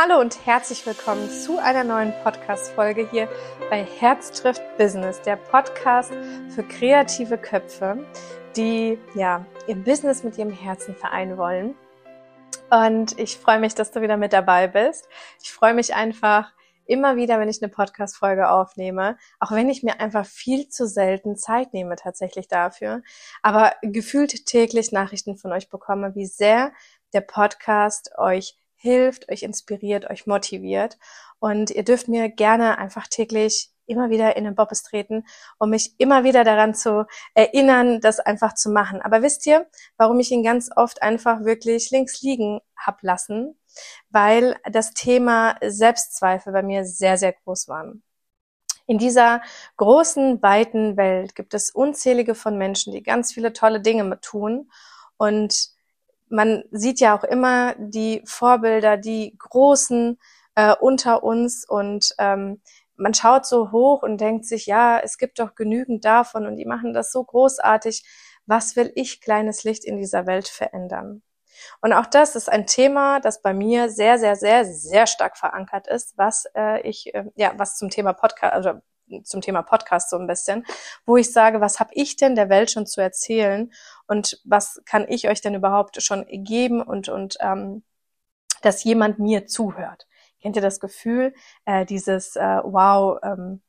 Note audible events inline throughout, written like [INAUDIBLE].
Hallo und herzlich willkommen zu einer neuen Podcast-Folge hier bei Herz trifft Business, der Podcast für kreative Köpfe, die ja ihr Business mit ihrem Herzen vereinen wollen. Und ich freue mich, dass du wieder mit dabei bist. Ich freue mich einfach immer wieder, wenn ich eine Podcast-Folge aufnehme, auch wenn ich mir einfach viel zu selten Zeit nehme tatsächlich dafür, aber gefühlt täglich Nachrichten von euch bekomme, wie sehr der Podcast euch hilft, euch inspiriert, euch motiviert. Und ihr dürft mir gerne einfach täglich immer wieder in den Bobbes treten, um mich immer wieder daran zu erinnern, das einfach zu machen. Aber wisst ihr, warum ich ihn ganz oft einfach wirklich links liegen hab lassen? Weil das Thema Selbstzweifel bei mir sehr, sehr groß war. In dieser großen, weiten Welt gibt es unzählige von Menschen, die ganz viele tolle Dinge tun und man sieht ja auch immer die Vorbilder, die Großen äh, unter uns und ähm, man schaut so hoch und denkt sich, ja, es gibt doch genügend davon und die machen das so großartig. Was will ich, kleines Licht, in dieser Welt verändern? Und auch das ist ein Thema, das bei mir sehr, sehr, sehr, sehr stark verankert ist, was äh, ich, äh, ja, was zum Thema Podcast, also zum Thema Podcast so ein bisschen, wo ich sage, was habe ich denn der Welt schon zu erzählen und was kann ich euch denn überhaupt schon geben und und ähm, dass jemand mir zuhört. Kennt ihr das Gefühl, äh, dieses äh, Wow, ähm,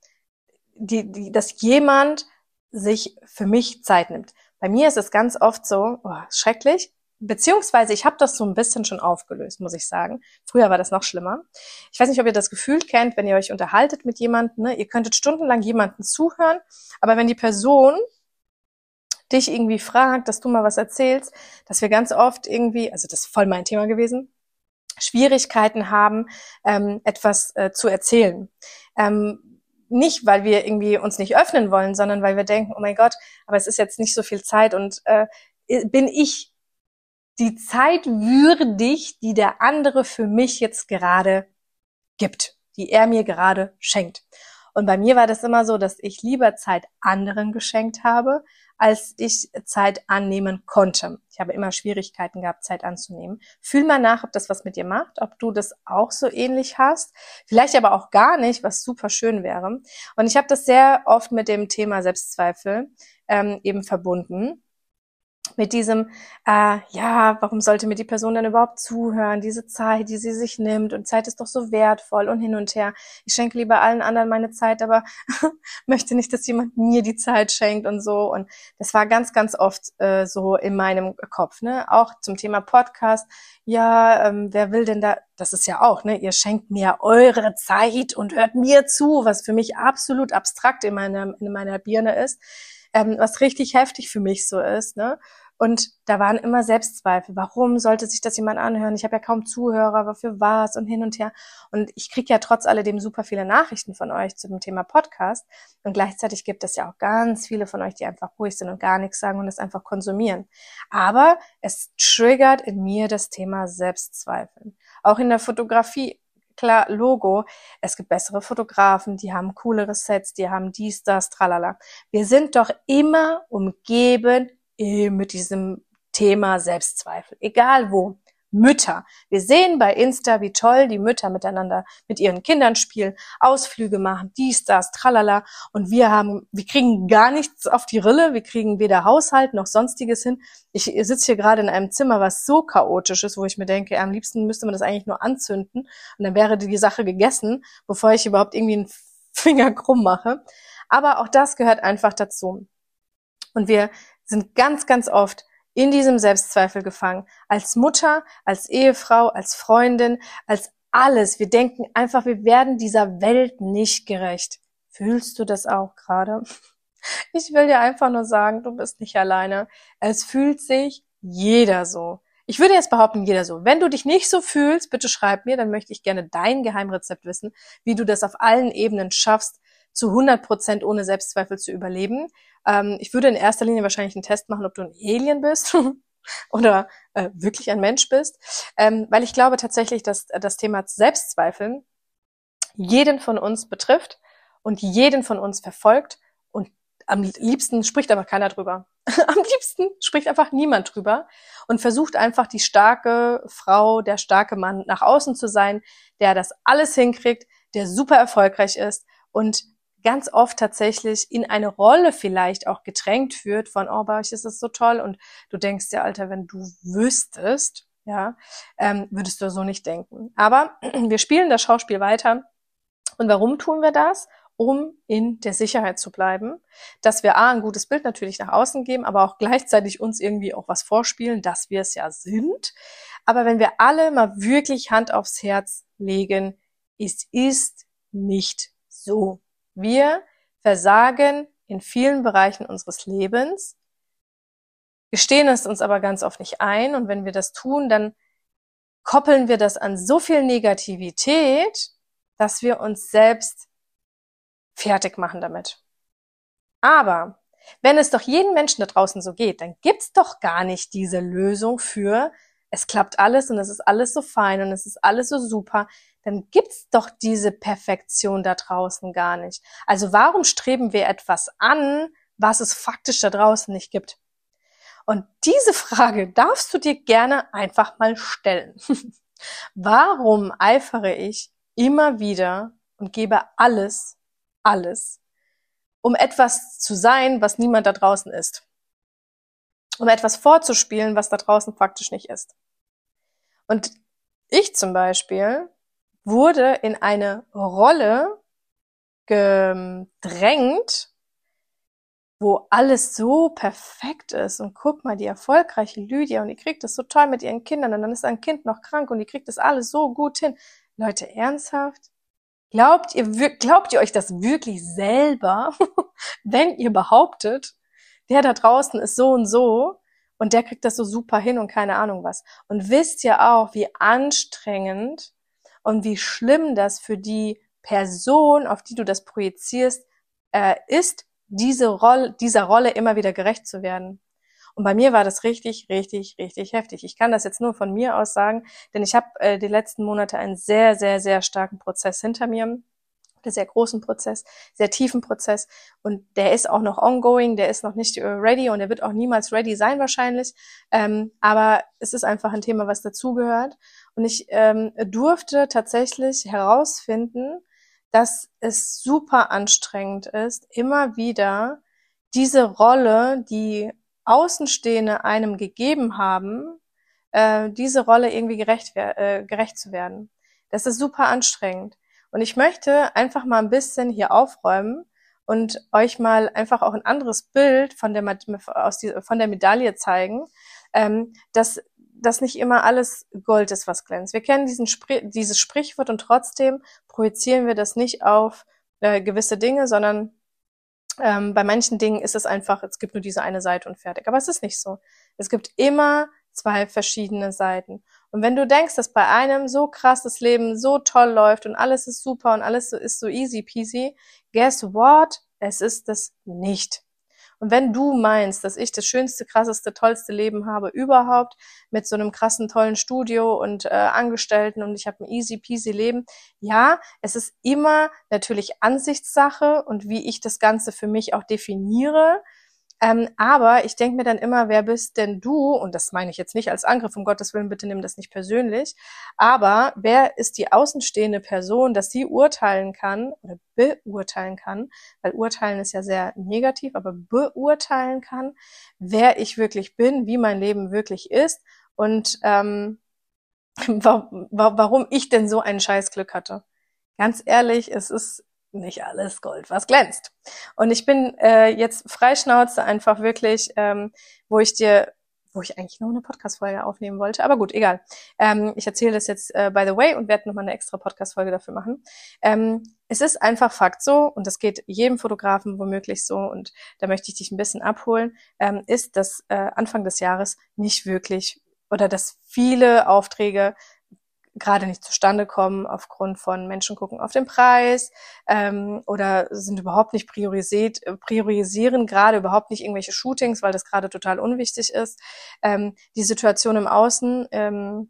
die, die, dass jemand sich für mich Zeit nimmt. Bei mir ist es ganz oft so, oh, schrecklich, beziehungsweise ich habe das so ein bisschen schon aufgelöst, muss ich sagen. Früher war das noch schlimmer. Ich weiß nicht, ob ihr das Gefühl kennt, wenn ihr euch unterhaltet mit jemandem, ne? ihr könntet stundenlang jemanden zuhören, aber wenn die Person dich irgendwie fragt, dass du mal was erzählst, dass wir ganz oft irgendwie, also das ist voll mein Thema gewesen, Schwierigkeiten haben, ähm, etwas äh, zu erzählen. Ähm, nicht, weil wir irgendwie uns nicht öffnen wollen, sondern weil wir denken, oh mein Gott, aber es ist jetzt nicht so viel Zeit und äh, bin ich die Zeit würdig, die der andere für mich jetzt gerade gibt, die er mir gerade schenkt. Und bei mir war das immer so, dass ich lieber Zeit anderen geschenkt habe, als ich Zeit annehmen konnte. Ich habe immer Schwierigkeiten gehabt, Zeit anzunehmen. Fühl mal nach, ob das was mit dir macht, ob du das auch so ähnlich hast. Vielleicht aber auch gar nicht, was super schön wäre. Und ich habe das sehr oft mit dem Thema Selbstzweifel ähm, eben verbunden mit diesem, äh, ja, warum sollte mir die Person denn überhaupt zuhören, diese Zeit, die sie sich nimmt und Zeit ist doch so wertvoll und hin und her. Ich schenke lieber allen anderen meine Zeit, aber [LAUGHS] möchte nicht, dass jemand mir die Zeit schenkt und so. Und das war ganz, ganz oft äh, so in meinem Kopf. Ne? Auch zum Thema Podcast. Ja, ähm, wer will denn da, das ist ja auch, ne? ihr schenkt mir eure Zeit und hört mir zu, was für mich absolut abstrakt in meiner, in meiner Birne ist ähm, was richtig heftig für mich so ist. Ne? Und da waren immer Selbstzweifel. Warum sollte sich das jemand anhören? Ich habe ja kaum Zuhörer, wofür was und hin und her. Und ich kriege ja trotz alledem super viele Nachrichten von euch zu dem Thema Podcast. Und gleichzeitig gibt es ja auch ganz viele von euch, die einfach ruhig sind und gar nichts sagen und es einfach konsumieren. Aber es triggert in mir das Thema Selbstzweifel. Auch in der Fotografie klar, Logo. Es gibt bessere Fotografen, die haben coolere Sets, die haben dies, das, tralala. Wir sind doch immer umgeben äh, mit diesem Thema Selbstzweifel. Egal wo. Mütter. Wir sehen bei Insta, wie toll die Mütter miteinander mit ihren Kindern spielen, Ausflüge machen, dies, das, tralala. Und wir haben, wir kriegen gar nichts auf die Rille. Wir kriegen weder Haushalt noch sonstiges hin. Ich sitze hier gerade in einem Zimmer, was so chaotisch ist, wo ich mir denke, am liebsten müsste man das eigentlich nur anzünden und dann wäre die Sache gegessen, bevor ich überhaupt irgendwie einen Finger krumm mache. Aber auch das gehört einfach dazu. Und wir sind ganz, ganz oft in diesem Selbstzweifel gefangen. Als Mutter, als Ehefrau, als Freundin, als alles. Wir denken einfach, wir werden dieser Welt nicht gerecht. Fühlst du das auch gerade? [LAUGHS] Ich will dir einfach nur sagen, du bist nicht alleine. Es fühlt sich jeder so. Ich würde jetzt behaupten, jeder so. Wenn du dich nicht so fühlst, bitte schreib mir, dann möchte ich gerne dein Geheimrezept wissen, wie du das auf allen Ebenen schaffst, zu 100 Prozent ohne Selbstzweifel zu überleben. Ähm, ich würde in erster Linie wahrscheinlich einen Test machen, ob du ein Alien bist [LAUGHS] oder äh, wirklich ein Mensch bist, ähm, weil ich glaube tatsächlich, dass das Thema Selbstzweifeln jeden von uns betrifft und jeden von uns verfolgt und am liebsten spricht aber keiner drüber. [LAUGHS] am liebsten spricht einfach niemand drüber und versucht einfach die starke Frau, der starke Mann nach außen zu sein, der das alles hinkriegt, der super erfolgreich ist und ganz oft tatsächlich in eine Rolle vielleicht auch gedrängt wird von, oh, bei euch ist es so toll und du denkst dir, Alter, wenn du wüsstest, ja, ähm, würdest du so nicht denken. Aber [CLEARS THROAT] wir spielen das Schauspiel weiter. Und warum tun wir das? Um in der Sicherheit zu bleiben, dass wir A, ein gutes Bild natürlich nach außen geben, aber auch gleichzeitig uns irgendwie auch was vorspielen, dass wir es ja sind. Aber wenn wir alle mal wirklich Hand aufs Herz legen, es ist nicht so. Wir versagen in vielen Bereichen unseres Lebens, gestehen es uns aber ganz oft nicht ein. Und wenn wir das tun, dann koppeln wir das an so viel Negativität, dass wir uns selbst fertig machen damit. Aber wenn es doch jedem Menschen da draußen so geht, dann gibt's doch gar nicht diese Lösung für, es klappt alles und es ist alles so fein und es ist alles so super dann gibt's doch diese Perfektion da draußen gar nicht. Also warum streben wir etwas an, was es faktisch da draußen nicht gibt? Und diese Frage darfst du dir gerne einfach mal stellen. [LAUGHS] warum eifere ich immer wieder und gebe alles, alles, um etwas zu sein, was niemand da draußen ist? Um etwas vorzuspielen, was da draußen faktisch nicht ist. Und ich zum Beispiel wurde in eine Rolle gedrängt, wo alles so perfekt ist. Und guck mal, die erfolgreiche Lydia und die kriegt das so toll mit ihren Kindern und dann ist ein Kind noch krank und die kriegt das alles so gut hin. Leute, ernsthaft? Glaubt ihr, glaubt ihr euch das wirklich selber, [LAUGHS] wenn ihr behauptet, der da draußen ist so und so und der kriegt das so super hin und keine Ahnung was. Und wisst ihr auch, wie anstrengend und wie schlimm das für die Person, auf die du das projizierst, äh, ist, diese Rolle, dieser Rolle immer wieder gerecht zu werden. Und bei mir war das richtig, richtig, richtig heftig. Ich kann das jetzt nur von mir aus sagen, denn ich habe äh, die letzten Monate einen sehr, sehr, sehr starken Prozess hinter mir einen sehr großen Prozess, sehr tiefen Prozess und der ist auch noch ongoing, der ist noch nicht äh, ready und der wird auch niemals ready sein wahrscheinlich, ähm, aber es ist einfach ein Thema, was dazugehört und ich ähm, durfte tatsächlich herausfinden, dass es super anstrengend ist, immer wieder diese Rolle, die Außenstehende einem gegeben haben, äh, diese Rolle irgendwie gerecht, äh, gerecht zu werden. Das ist super anstrengend. Und ich möchte einfach mal ein bisschen hier aufräumen und euch mal einfach auch ein anderes Bild von der, aus die, von der Medaille zeigen, ähm, dass das nicht immer alles Gold ist, was glänzt. Wir kennen diesen Spr dieses Sprichwort und trotzdem projizieren wir das nicht auf äh, gewisse Dinge, sondern ähm, bei manchen Dingen ist es einfach, es gibt nur diese eine Seite und fertig. Aber es ist nicht so. Es gibt immer zwei verschiedene Seiten. Und wenn du denkst, dass bei einem so krass das Leben so toll läuft und alles ist super und alles ist so easy peasy, guess what? Es ist es nicht. Und wenn du meinst, dass ich das schönste, krasseste, tollste Leben habe überhaupt, mit so einem krassen, tollen Studio und äh, Angestellten und ich habe ein easy peasy Leben, ja, es ist immer natürlich Ansichtssache und wie ich das Ganze für mich auch definiere. Ähm, aber ich denke mir dann immer, wer bist denn du? Und das meine ich jetzt nicht als Angriff, um Gottes Willen, bitte nimm das nicht persönlich. Aber wer ist die außenstehende Person, dass sie urteilen kann oder beurteilen kann, weil urteilen ist ja sehr negativ, aber beurteilen kann, wer ich wirklich bin, wie mein Leben wirklich ist und ähm, [LAUGHS] warum ich denn so ein Scheißglück hatte. Ganz ehrlich, es ist nicht alles Gold, was glänzt. Und ich bin äh, jetzt freischnauze einfach wirklich, ähm, wo ich dir, wo ich eigentlich nur eine Podcast-Folge aufnehmen wollte, aber gut, egal. Ähm, ich erzähle das jetzt äh, by the way und werde nochmal eine extra Podcast-Folge dafür machen. Ähm, es ist einfach Fakt so, und das geht jedem Fotografen womöglich so, und da möchte ich dich ein bisschen abholen, ähm, ist, dass äh, Anfang des Jahres nicht wirklich oder dass viele Aufträge gerade nicht zustande kommen aufgrund von Menschen gucken auf den Preis ähm, oder sind überhaupt nicht priorisiert, priorisieren gerade überhaupt nicht irgendwelche Shootings, weil das gerade total unwichtig ist. Ähm, die Situation im Außen ähm,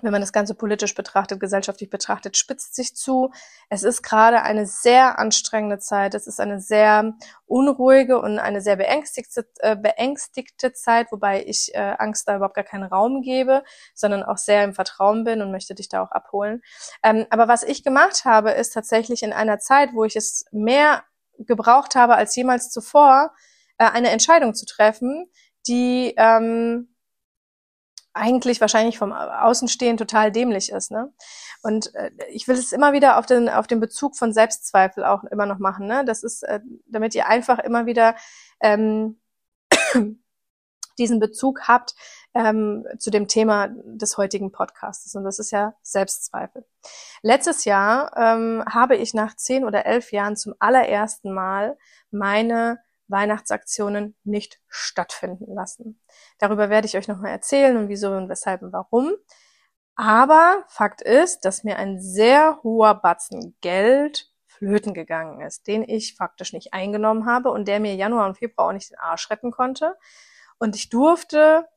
wenn man das Ganze politisch betrachtet, gesellschaftlich betrachtet, spitzt sich zu. Es ist gerade eine sehr anstrengende Zeit. Es ist eine sehr unruhige und eine sehr beängstigte, äh, beängstigte Zeit, wobei ich äh, Angst da überhaupt gar keinen Raum gebe, sondern auch sehr im Vertrauen bin und möchte dich da auch abholen. Ähm, aber was ich gemacht habe, ist tatsächlich in einer Zeit, wo ich es mehr gebraucht habe als jemals zuvor, äh, eine Entscheidung zu treffen, die ähm, eigentlich wahrscheinlich vom Außenstehen total dämlich ist. Ne? Und äh, ich will es immer wieder auf den, auf den Bezug von Selbstzweifel auch immer noch machen. Ne? Das ist, äh, damit ihr einfach immer wieder ähm, [COUGHS] diesen Bezug habt ähm, zu dem Thema des heutigen Podcasts. Und das ist ja Selbstzweifel. Letztes Jahr ähm, habe ich nach zehn oder elf Jahren zum allerersten Mal meine Weihnachtsaktionen nicht stattfinden lassen. Darüber werde ich euch nochmal erzählen und wieso und weshalb und warum. Aber Fakt ist, dass mir ein sehr hoher Batzen Geld flöten gegangen ist, den ich faktisch nicht eingenommen habe und der mir Januar und Februar auch nicht den Arsch retten konnte. Und ich durfte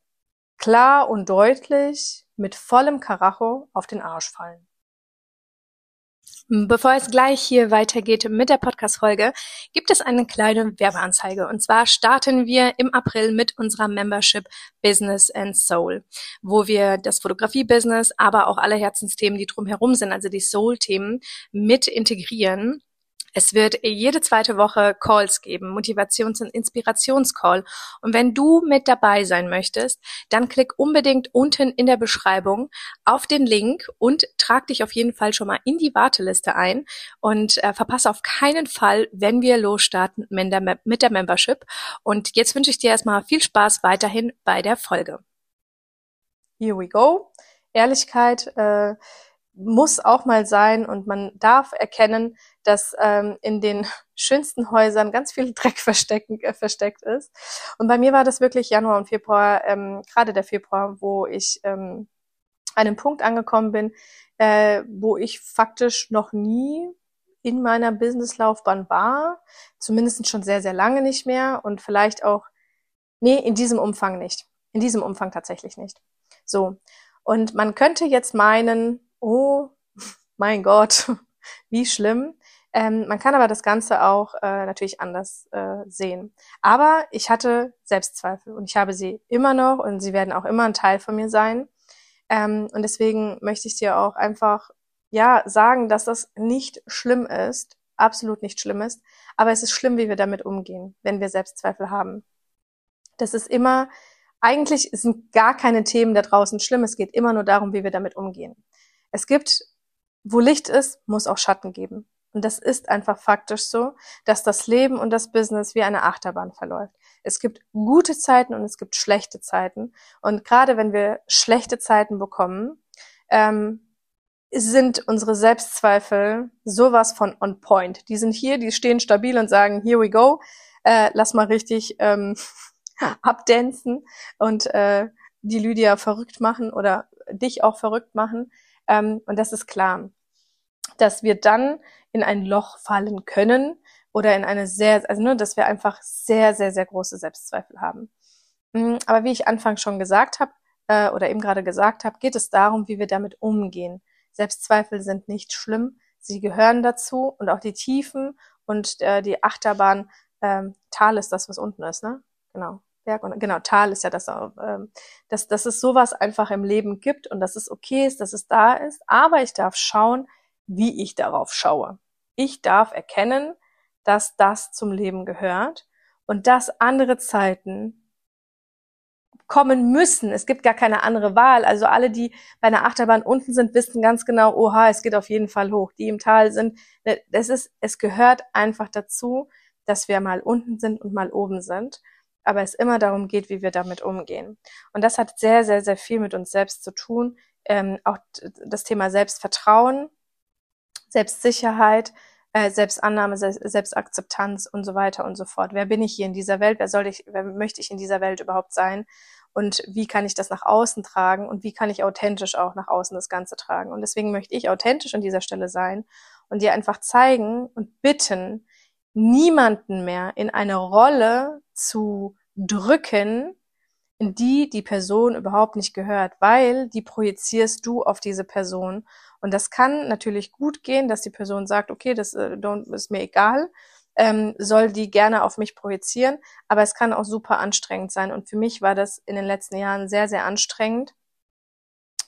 klar und deutlich mit vollem Karacho auf den Arsch fallen. Bevor es gleich hier weitergeht mit der Podcast-Folge, gibt es eine kleine Werbeanzeige. Und zwar starten wir im April mit unserer Membership Business and Soul, wo wir das Fotografie-Business, aber auch alle Herzensthemen, die drumherum sind, also die Soul-Themen, mit integrieren es wird jede zweite Woche Calls geben, Motivations- und Inspirationscall. Und wenn du mit dabei sein möchtest, dann klick unbedingt unten in der Beschreibung auf den Link und trag dich auf jeden Fall schon mal in die Warteliste ein und äh, verpasse auf keinen Fall, wenn wir losstarten mit der, mit der Membership. Und jetzt wünsche ich dir erstmal viel Spaß weiterhin bei der Folge. Here we go. Ehrlichkeit äh, muss auch mal sein und man darf erkennen, dass ähm, in den [LAUGHS] schönsten Häusern ganz viel Dreck verstecken, äh, versteckt ist. Und bei mir war das wirklich Januar und Februar, ähm, gerade der Februar, wo ich ähm, an einem Punkt angekommen bin, äh, wo ich faktisch noch nie in meiner Businesslaufbahn war, zumindest schon sehr, sehr lange nicht mehr und vielleicht auch, nee, in diesem Umfang nicht. In diesem Umfang tatsächlich nicht. So. Und man könnte jetzt meinen, oh mein Gott, [LAUGHS] wie schlimm. Ähm, man kann aber das Ganze auch äh, natürlich anders äh, sehen. Aber ich hatte Selbstzweifel und ich habe sie immer noch und sie werden auch immer ein Teil von mir sein. Ähm, und deswegen möchte ich dir auch einfach ja sagen, dass das nicht schlimm ist, absolut nicht schlimm ist. Aber es ist schlimm, wie wir damit umgehen, wenn wir Selbstzweifel haben. Das ist immer, eigentlich sind gar keine Themen da draußen schlimm. Es geht immer nur darum, wie wir damit umgehen. Es gibt, wo Licht ist, muss auch Schatten geben. Und das ist einfach faktisch so, dass das Leben und das Business wie eine Achterbahn verläuft. Es gibt gute Zeiten und es gibt schlechte Zeiten. Und gerade wenn wir schlechte Zeiten bekommen, ähm, sind unsere Selbstzweifel sowas von on point. Die sind hier, die stehen stabil und sagen, here we go, äh, lass mal richtig ähm, [LAUGHS] abdancen und äh, die Lydia verrückt machen oder dich auch verrückt machen. Ähm, und das ist klar, dass wir dann in ein Loch fallen können oder in eine sehr, also nur, dass wir einfach sehr, sehr, sehr große Selbstzweifel haben. Mm, aber wie ich anfangs schon gesagt habe, äh, oder eben gerade gesagt habe, geht es darum, wie wir damit umgehen. Selbstzweifel sind nicht schlimm, sie gehören dazu und auch die Tiefen und äh, die Achterbahn, ähm, Tal ist das, was unten ist, ne? Genau. Berg und genau, Tal ist ja das, ähm, dass, dass es sowas einfach im Leben gibt und dass es okay ist, dass es da ist, aber ich darf schauen, wie ich darauf schaue. Ich darf erkennen, dass das zum Leben gehört und dass andere Zeiten kommen müssen. Es gibt gar keine andere Wahl. Also alle, die bei einer Achterbahn unten sind, wissen ganz genau, oha, es geht auf jeden Fall hoch. Die im Tal sind, ne, das ist, es gehört einfach dazu, dass wir mal unten sind und mal oben sind. Aber es immer darum geht, wie wir damit umgehen. Und das hat sehr, sehr, sehr viel mit uns selbst zu tun. Ähm, auch das Thema Selbstvertrauen, Selbstsicherheit, äh, Selbstannahme, Selbstakzeptanz und so weiter und so fort. Wer bin ich hier in dieser Welt? Wer soll ich, wer möchte ich in dieser Welt überhaupt sein? Und wie kann ich das nach außen tragen? Und wie kann ich authentisch auch nach außen das Ganze tragen? Und deswegen möchte ich authentisch an dieser Stelle sein und dir einfach zeigen und bitten, niemanden mehr in eine Rolle zu drücken, in die die Person überhaupt nicht gehört, weil die projizierst du auf diese Person. Und das kann natürlich gut gehen, dass die Person sagt, okay, das äh, ist mir egal, ähm, soll die gerne auf mich projizieren, aber es kann auch super anstrengend sein. Und für mich war das in den letzten Jahren sehr, sehr anstrengend,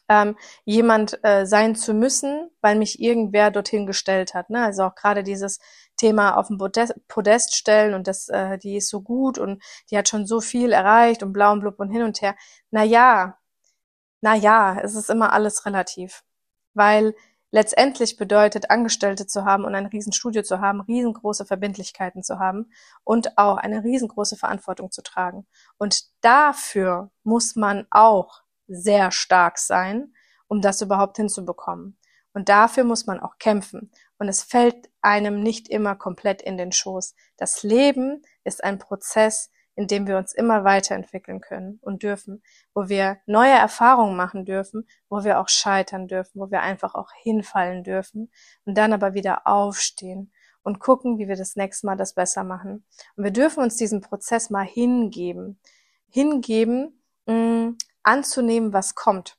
ähm, jemand äh, sein zu müssen, weil mich irgendwer dorthin gestellt hat. Ne? Also auch gerade dieses Thema auf dem Podest, stellen und das, äh, die ist so gut und die hat schon so viel erreicht und blau und blub und hin und her. Na ja, na ja, es ist immer alles relativ, weil letztendlich bedeutet, Angestellte zu haben und ein Riesenstudio zu haben, riesengroße Verbindlichkeiten zu haben und auch eine riesengroße Verantwortung zu tragen. Und dafür muss man auch sehr stark sein, um das überhaupt hinzubekommen. Und dafür muss man auch kämpfen. Und es fällt einem nicht immer komplett in den Schoß. Das Leben ist ein Prozess, in dem wir uns immer weiterentwickeln können und dürfen, wo wir neue Erfahrungen machen dürfen, wo wir auch scheitern dürfen, wo wir einfach auch hinfallen dürfen und dann aber wieder aufstehen und gucken, wie wir das nächste Mal das besser machen. Und wir dürfen uns diesen Prozess mal hingeben. Hingeben, mh, mm, anzunehmen, was kommt.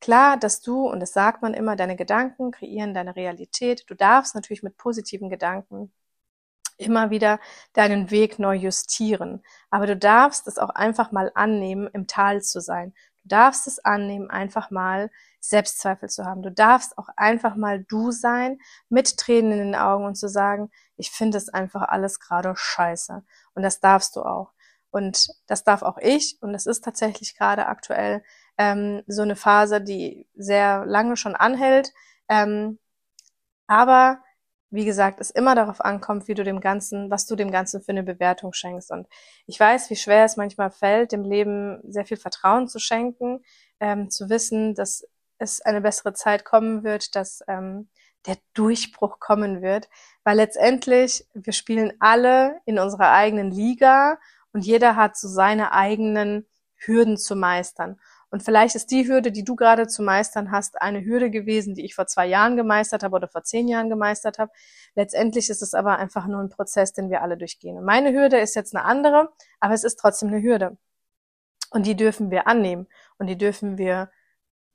Klar, dass du, und das sagt man immer, deine Gedanken kreieren deine Realität. Du darfst natürlich mit positiven Gedanken immer wieder deinen Weg neu justieren. Aber du darfst es auch einfach mal annehmen, im Tal zu sein. Du darfst es annehmen, einfach mal Selbstzweifel zu haben. Du darfst auch einfach mal du sein, mit Tränen in den Augen und zu sagen, ich finde es einfach alles gerade scheiße. Und das darfst du auch. Und das darf auch ich. Und es ist tatsächlich gerade aktuell ähm, so eine Phase, die sehr lange schon anhält. Ähm, aber wie gesagt, es immer darauf ankommt, wie du dem Ganzen, was du dem Ganzen für eine Bewertung schenkst. Und ich weiß, wie schwer es manchmal fällt, dem Leben sehr viel Vertrauen zu schenken, ähm, zu wissen, dass es eine bessere Zeit kommen wird, dass ähm, der Durchbruch kommen wird, weil letztendlich wir spielen alle in unserer eigenen Liga und jeder hat so seine eigenen Hürden zu meistern. Und vielleicht ist die Hürde, die du gerade zu meistern hast, eine Hürde gewesen, die ich vor zwei Jahren gemeistert habe oder vor zehn Jahren gemeistert habe. Letztendlich ist es aber einfach nur ein Prozess, den wir alle durchgehen. Und meine Hürde ist jetzt eine andere, aber es ist trotzdem eine Hürde. Und die dürfen wir annehmen und die dürfen wir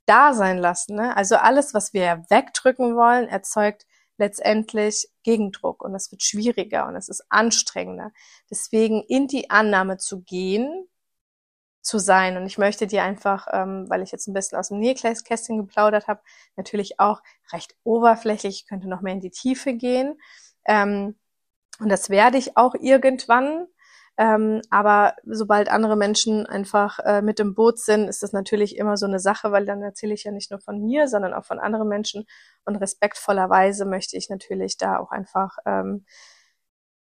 da sein lassen. Ne? Also alles, was wir wegdrücken wollen, erzeugt letztendlich Gegendruck und es wird schwieriger und es ist anstrengender. Deswegen in die Annahme zu gehen, zu sein. Und ich möchte dir einfach, ähm, weil ich jetzt ein bisschen aus dem Nähkästchen geplaudert habe, natürlich auch recht oberflächlich, ich könnte noch mehr in die Tiefe gehen. Ähm, und das werde ich auch irgendwann. Ähm, aber sobald andere Menschen einfach äh, mit im Boot sind, ist das natürlich immer so eine Sache, weil dann erzähle ich ja nicht nur von mir, sondern auch von anderen Menschen. Und respektvollerweise möchte ich natürlich da auch einfach ähm,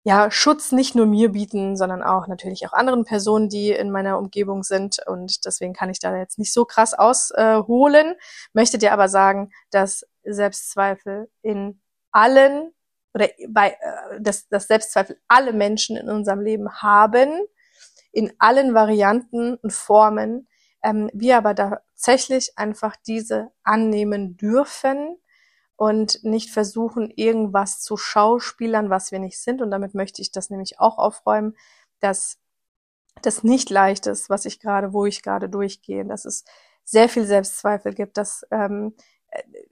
ja, Schutz nicht nur mir bieten, sondern auch natürlich auch anderen Personen, die in meiner Umgebung sind. Und deswegen kann ich da jetzt nicht so krass ausholen, möchte dir aber sagen, dass Selbstzweifel in allen oder bei, äh, dass, dass Selbstzweifel alle Menschen in unserem Leben haben, in allen Varianten und Formen, ähm, wir aber tatsächlich einfach diese annehmen dürfen und nicht versuchen, irgendwas zu schauspielern, was wir nicht sind. Und damit möchte ich das nämlich auch aufräumen, dass das nicht leicht ist, was ich gerade, wo ich gerade durchgehe, dass es sehr viel Selbstzweifel gibt, dass ähm,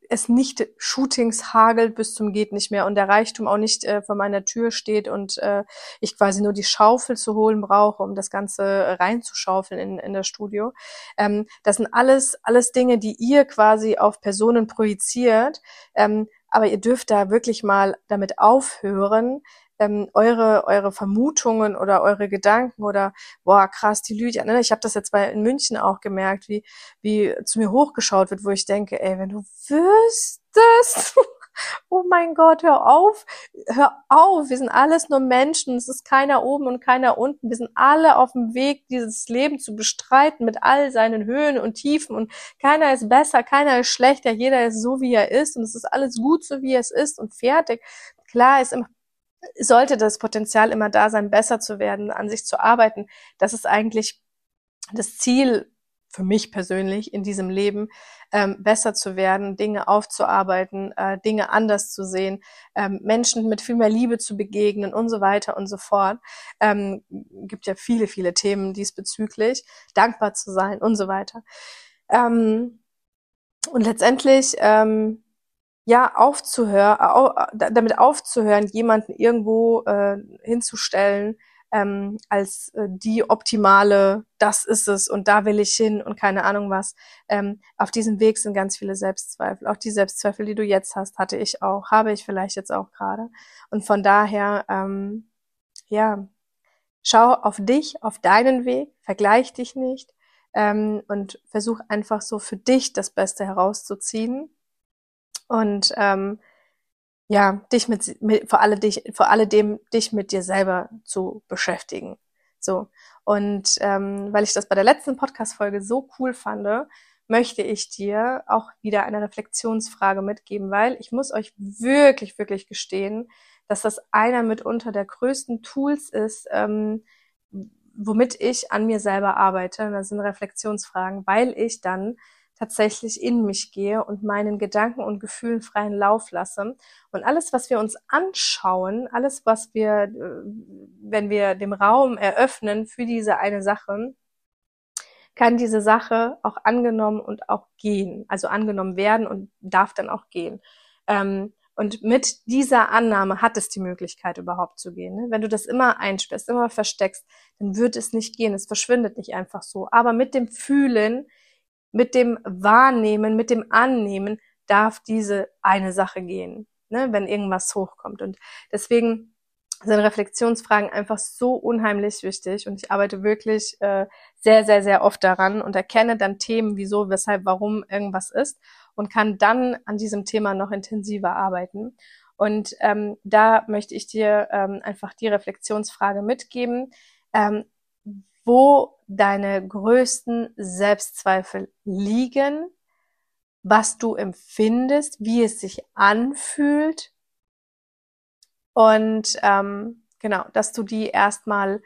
es nicht Shootings hagelt bis zum geht nicht mehr und der Reichtum auch nicht äh, vor meiner Tür steht und äh, ich quasi nur die Schaufel zu holen brauche, um das Ganze reinzuschaufeln in, in das Studio. Ähm, das sind alles, alles Dinge, die ihr quasi auf Personen projiziert. Ähm, aber ihr dürft da wirklich mal damit aufhören, ähm, eure eure Vermutungen oder eure Gedanken oder boah krass die Lydia ne? ich habe das jetzt bei in München auch gemerkt wie wie zu mir hochgeschaut wird wo ich denke ey wenn du wüsstest [LAUGHS] oh mein Gott hör auf hör auf wir sind alles nur Menschen es ist keiner oben und keiner unten wir sind alle auf dem Weg dieses Leben zu bestreiten mit all seinen Höhen und Tiefen und keiner ist besser keiner ist schlechter jeder ist so wie er ist und es ist alles gut so wie es ist und fertig klar ist immer sollte das Potenzial immer da sein, besser zu werden, an sich zu arbeiten. Das ist eigentlich das Ziel für mich persönlich in diesem Leben ähm, besser zu werden, Dinge aufzuarbeiten, äh, Dinge anders zu sehen, ähm, Menschen mit viel mehr Liebe zu begegnen und so weiter und so fort. Ähm, gibt ja viele, viele Themen diesbezüglich, dankbar zu sein und so weiter. Ähm, und letztendlich ähm, ja aufzuhören, au, damit aufzuhören, jemanden irgendwo äh, hinzustellen, ähm, als äh, die optimale, das ist es und da will ich hin und keine Ahnung was. Ähm, auf diesem Weg sind ganz viele Selbstzweifel. Auch die Selbstzweifel, die du jetzt hast, hatte ich auch, habe ich vielleicht jetzt auch gerade. Und von daher, ähm, ja, schau auf dich, auf deinen Weg, vergleich dich nicht ähm, und versuch einfach so für dich das Beste herauszuziehen. Und ähm, ja, dich mit, mit vor alle dich, vor alledem dich mit dir selber zu beschäftigen. So. Und ähm, weil ich das bei der letzten Podcast-Folge so cool fand, möchte ich dir auch wieder eine Reflexionsfrage mitgeben, weil ich muss euch wirklich, wirklich gestehen, dass das einer mitunter der größten Tools ist, ähm, womit ich an mir selber arbeite. Das sind Reflexionsfragen, weil ich dann tatsächlich in mich gehe und meinen Gedanken und Gefühlen freien Lauf lasse. Und alles, was wir uns anschauen, alles, was wir, äh, wenn wir dem Raum eröffnen für diese eine Sache, kann diese Sache auch angenommen und auch gehen. Also angenommen werden und darf dann auch gehen. Ähm, und mit dieser Annahme hat es die Möglichkeit überhaupt zu gehen. Ne? Wenn du das immer einsperrst, immer versteckst, dann wird es nicht gehen. Es verschwindet nicht einfach so. Aber mit dem Fühlen mit dem Wahrnehmen, mit dem Annehmen darf diese eine Sache gehen, ne, wenn irgendwas hochkommt. Und deswegen sind Reflexionsfragen einfach so unheimlich wichtig und ich arbeite wirklich äh, sehr, sehr, sehr oft daran und erkenne dann Themen, wieso, weshalb, warum irgendwas ist und kann dann an diesem Thema noch intensiver arbeiten. Und ähm, da möchte ich dir ähm, einfach die Reflexionsfrage mitgeben. Ähm, wo deine größten Selbstzweifel liegen, was du empfindest, wie es sich anfühlt. Und ähm, genau, dass du die erstmal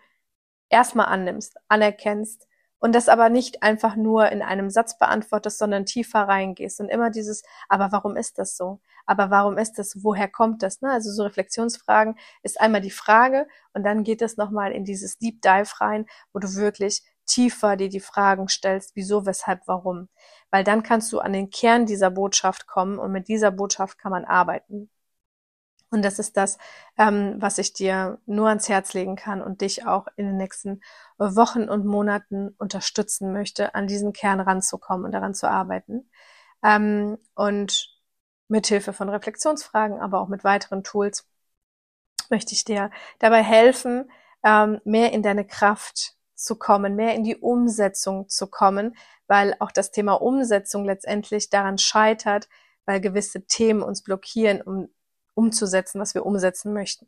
erstmal annimmst, anerkennst und das aber nicht einfach nur in einem Satz beantwortest, sondern tiefer reingehst und immer dieses, aber warum ist das so? Aber warum ist das? Woher kommt das? Ne? Also so Reflexionsfragen ist einmal die Frage und dann geht es nochmal in dieses Deep Dive rein, wo du wirklich tiefer dir die Fragen stellst, wieso, weshalb, warum. Weil dann kannst du an den Kern dieser Botschaft kommen und mit dieser Botschaft kann man arbeiten. Und das ist das, ähm, was ich dir nur ans Herz legen kann und dich auch in den nächsten Wochen und Monaten unterstützen möchte, an diesen Kern ranzukommen und daran zu arbeiten. Ähm, und mit Hilfe von Reflexionsfragen, aber auch mit weiteren Tools möchte ich dir dabei helfen, ähm, mehr in deine Kraft zu kommen, mehr in die Umsetzung zu kommen, weil auch das Thema Umsetzung letztendlich daran scheitert, weil gewisse Themen uns blockieren, um umzusetzen, was wir umsetzen möchten.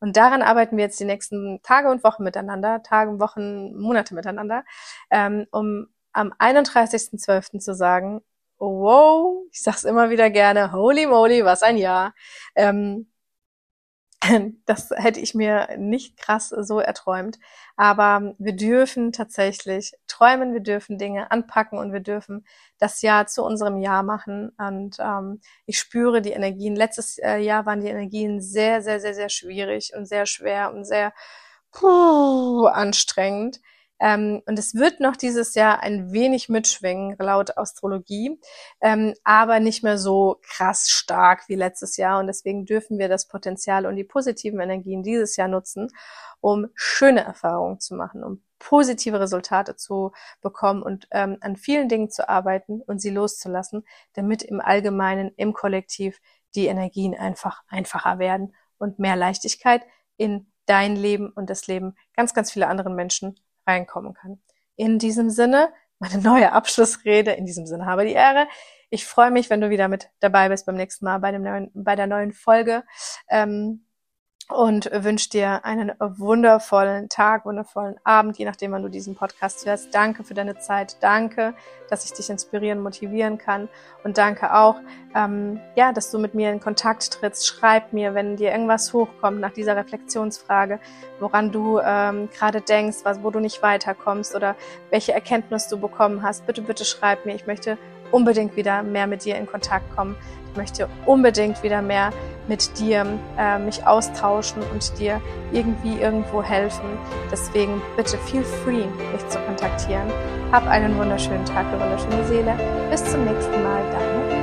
Und daran arbeiten wir jetzt die nächsten Tage und Wochen miteinander, Tage, Wochen, Monate miteinander, ähm, um am 31.12. zu sagen, oh, wow, ich sag's immer wieder gerne, holy moly, was ein Jahr. Ähm, [LAUGHS] das hätte ich mir nicht krass so erträumt. Aber wir dürfen tatsächlich träumen, wir dürfen Dinge anpacken und wir dürfen das Jahr zu unserem Jahr machen. Und ähm, ich spüre die Energien. Letztes äh, Jahr waren die Energien sehr, sehr, sehr, sehr schwierig und sehr schwer und sehr puh, anstrengend. Ähm, und es wird noch dieses Jahr ein wenig mitschwingen, laut Astrologie, ähm, aber nicht mehr so krass stark wie letztes Jahr. Und deswegen dürfen wir das Potenzial und die positiven Energien dieses Jahr nutzen, um schöne Erfahrungen zu machen, um positive Resultate zu bekommen und ähm, an vielen Dingen zu arbeiten und sie loszulassen, damit im Allgemeinen, im Kollektiv die Energien einfach einfacher werden und mehr Leichtigkeit in dein Leben und das Leben ganz, ganz viele anderen Menschen reinkommen kann. In diesem Sinne, meine neue Abschlussrede, in diesem Sinne habe die Ehre. Ich freue mich, wenn du wieder mit dabei bist beim nächsten Mal bei, dem neuen, bei der neuen Folge. Ähm, und wünsche dir einen wundervollen Tag, wundervollen Abend, je nachdem, wann du diesen Podcast hörst. Danke für deine Zeit. Danke, dass ich dich inspirieren, motivieren kann. Und danke auch, ähm, ja, dass du mit mir in Kontakt trittst. Schreib mir, wenn dir irgendwas hochkommt nach dieser Reflexionsfrage, woran du ähm, gerade denkst, was, wo du nicht weiterkommst oder welche Erkenntnis du bekommen hast. Bitte, bitte schreib mir. Ich möchte unbedingt wieder mehr mit dir in Kontakt kommen. Ich möchte unbedingt wieder mehr mit dir äh, mich austauschen und dir irgendwie irgendwo helfen. Deswegen bitte feel free, mich zu kontaktieren. Hab einen wunderschönen Tag, eine wunderschöne Seele. Bis zum nächsten Mal, deine